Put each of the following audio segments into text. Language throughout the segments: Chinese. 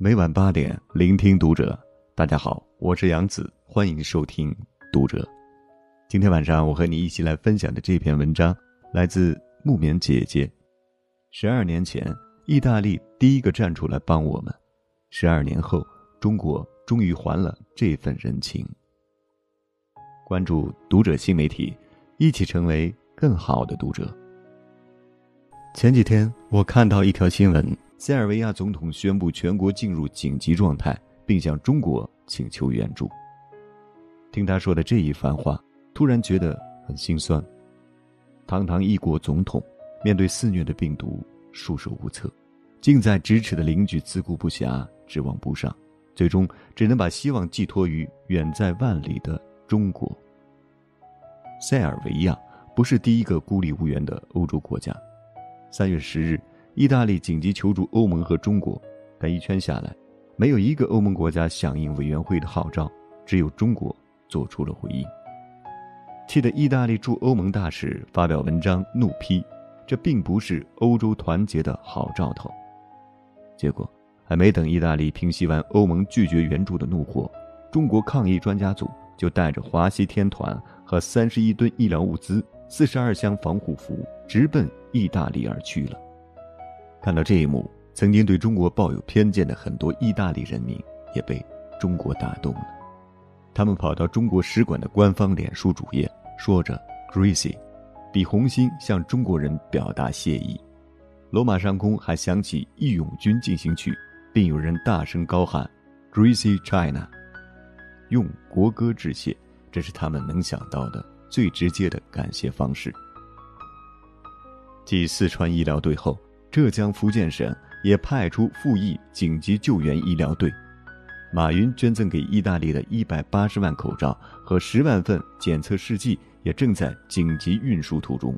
每晚八点，聆听读者。大家好，我是杨子，欢迎收听读者。今天晚上，我和你一起来分享的这篇文章来自木棉姐姐。十二年前，意大利第一个站出来帮我们；十二年后，中国终于还了这份人情。关注读者新媒体，一起成为更好的读者。前几天，我看到一条新闻：塞尔维亚总统宣布全国进入紧急状态，并向中国请求援助。听他说的这一番话，突然觉得很心酸。堂堂一国总统，面对肆虐的病毒，束手无策；近在咫尺的邻居，自顾不暇，指望不上，最终只能把希望寄托于远在万里的中国。塞尔维亚不是第一个孤立无援的欧洲国家。三月十日，意大利紧急求助欧盟和中国，但一圈下来，没有一个欧盟国家响应委员会的号召，只有中国做出了回应。气得意大利驻欧盟大使发表文章怒批，这并不是欧洲团结的好兆头。结果，还没等意大利平息完欧盟拒绝援助的怒火，中国抗疫专家组就带着华西天团和三十一吨医疗物资。四十二箱防护服直奔意大利而去了。看到这一幕，曾经对中国抱有偏见的很多意大利人民也被中国打动了。他们跑到中国使馆的官方脸书主页，说着 “Greasy”，比红心向中国人表达谢意。罗马上空还响起《义勇军进行曲》，并有人大声高喊 “Greasy China”，用国歌致谢，这是他们能想到的。最直接的感谢方式。继四川医疗队后，浙江、福建省也派出赴意紧急救援医疗队。马云捐赠给意大利的一百八十万口罩和十万份检测试剂也正在紧急运输途中。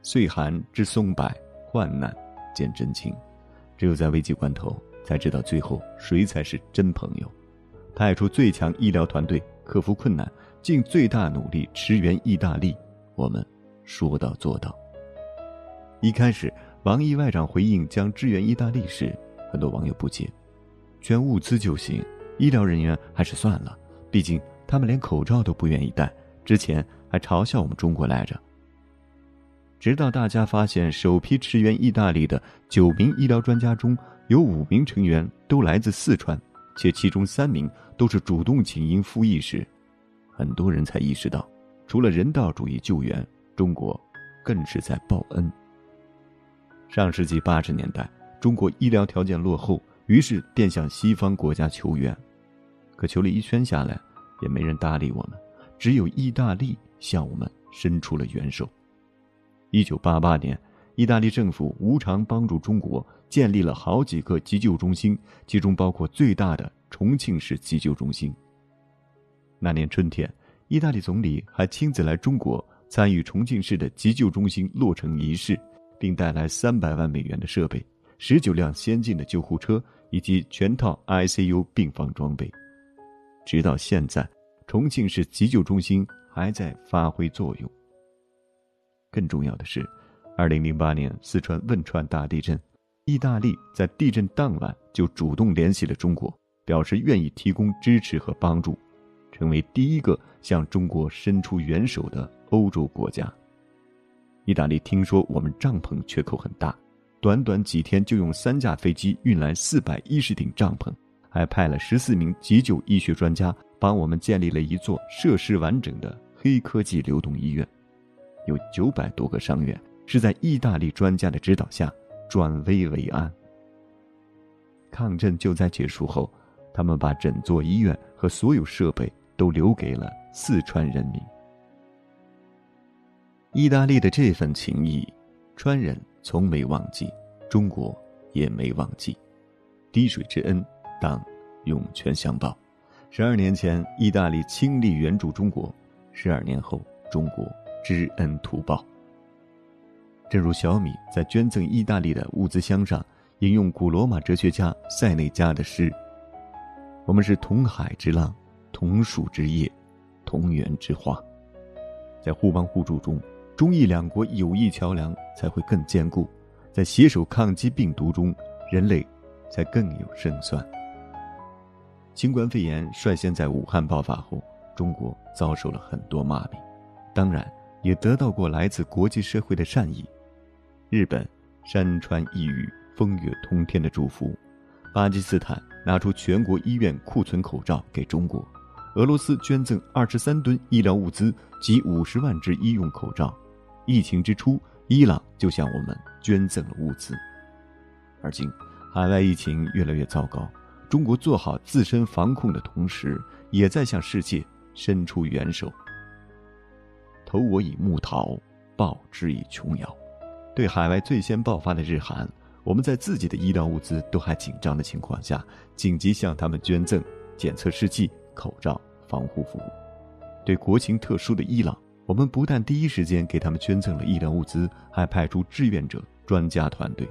岁寒知松柏，患难见真情。只有在危急关头，才知道最后谁才是真朋友。派出最强医疗团队，克服困难。尽最大努力驰援意大利，我们说到做到。一开始，王毅外长回应将支援意大利时，很多网友不解：捐物资就行，医疗人员还是算了，毕竟他们连口罩都不愿意戴，之前还嘲笑我们中国来着。直到大家发现，首批驰援意大利的九名医疗专家中有五名成员都来自四川，且其中三名都是主动请缨赴意时，很多人才意识到，除了人道主义救援，中国更是在报恩。上世纪八十年代，中国医疗条件落后，于是便向西方国家求援，可求了一圈下来，也没人搭理我们，只有意大利向我们伸出了援手。一九八八年，意大利政府无偿帮助中国建立了好几个急救中心，其中包括最大的重庆市急救中心。那年春天，意大利总理还亲自来中国参与重庆市的急救中心落成仪式，并带来三百万美元的设备、十九辆先进的救护车以及全套 ICU 病房装备。直到现在，重庆市急救中心还在发挥作用。更重要的是，二零零八年四川汶川大地震，意大利在地震当晚就主动联系了中国，表示愿意提供支持和帮助。成为第一个向中国伸出援手的欧洲国家。意大利听说我们帐篷缺口很大，短短几天就用三架飞机运来四百一十顶帐篷，还派了十四名急救医学专家帮我们建立了一座设施完整的黑科技流动医院，有九百多个伤员是在意大利专家的指导下转危为安。抗震救灾结束后，他们把整座医院和所有设备。都留给了四川人民。意大利的这份情谊，川人从没忘记，中国也没忘记。滴水之恩，当涌泉相报。十二年前，意大利倾力援助中国；十二年后，中国知恩图报。正如小米在捐赠意大利的物资箱上引用古罗马哲学家塞内加的诗：“我们是同海之浪。”同树之叶，同源之花，在互帮互助中，中意两国友谊桥梁才会更坚固；在携手抗击病毒中，人类才更有胜算。新冠肺炎率先在武汉爆发后，中国遭受了很多骂名，当然也得到过来自国际社会的善意。日本山川异域、风月通天的祝福；巴基斯坦拿出全国医院库存口罩给中国；俄罗斯捐赠二十三吨医疗物资及五十万只医用口罩。疫情之初，伊朗就向我们捐赠了物资。而今，海外疫情越来越糟糕。中国做好自身防控的同时，也在向世界伸出援手。投我以木桃，报之以琼瑶。对海外最先爆发的日韩，我们在自己的医疗物资都还紧张的情况下，紧急向他们捐赠检测试剂、口罩、防护服。对国情特殊的伊朗，我们不但第一时间给他们捐赠了医疗物资，还派出志愿者、专家团队。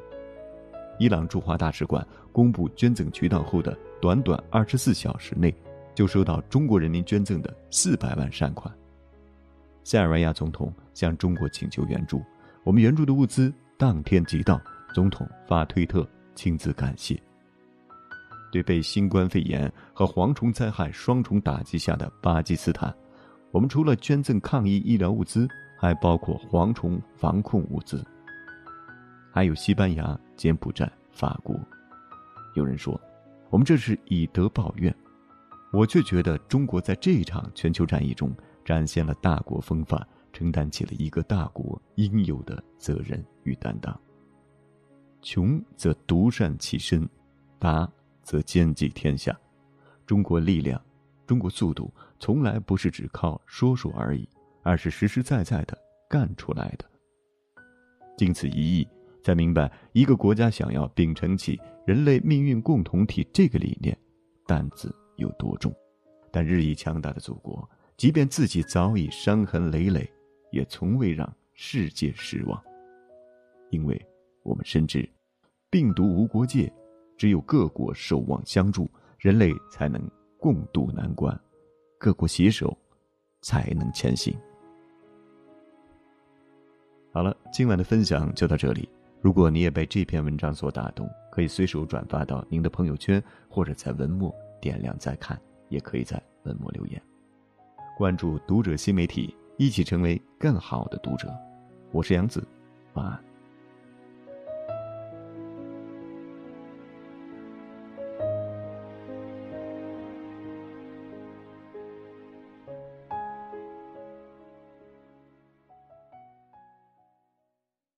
伊朗驻华大使馆公布捐赠渠道后的短短二十四小时内，就收到中国人民捐赠的四百万善款。塞尔维亚总统向中国请求援助，我们援助的物资当天即到，总统发推特亲自感谢。对被新冠肺炎和蝗虫灾害双重打击下的巴基斯坦，我们除了捐赠抗疫医疗物资，还包括蝗虫防控物资。还有西班牙、柬埔寨、法国，有人说，我们这是以德报怨，我却觉得中国在这一场全球战役中展现了大国风范，承担起了一个大国应有的责任与担当。穷则独善其身，达则兼济天下。中国力量，中国速度，从来不是只靠说说而已，而是实实在在的干出来的。经此一役。才明白，一个国家想要秉承起人类命运共同体这个理念，担子有多重。但日益强大的祖国，即便自己早已伤痕累累，也从未让世界失望。因为我们深知，病毒无国界，只有各国守望相助，人类才能共度难关；各国携手，才能前行。好了，今晚的分享就到这里。如果你也被这篇文章所打动，可以随手转发到您的朋友圈，或者在文末点亮再看，也可以在文末留言。关注读者新媒体，一起成为更好的读者。我是杨子，晚安。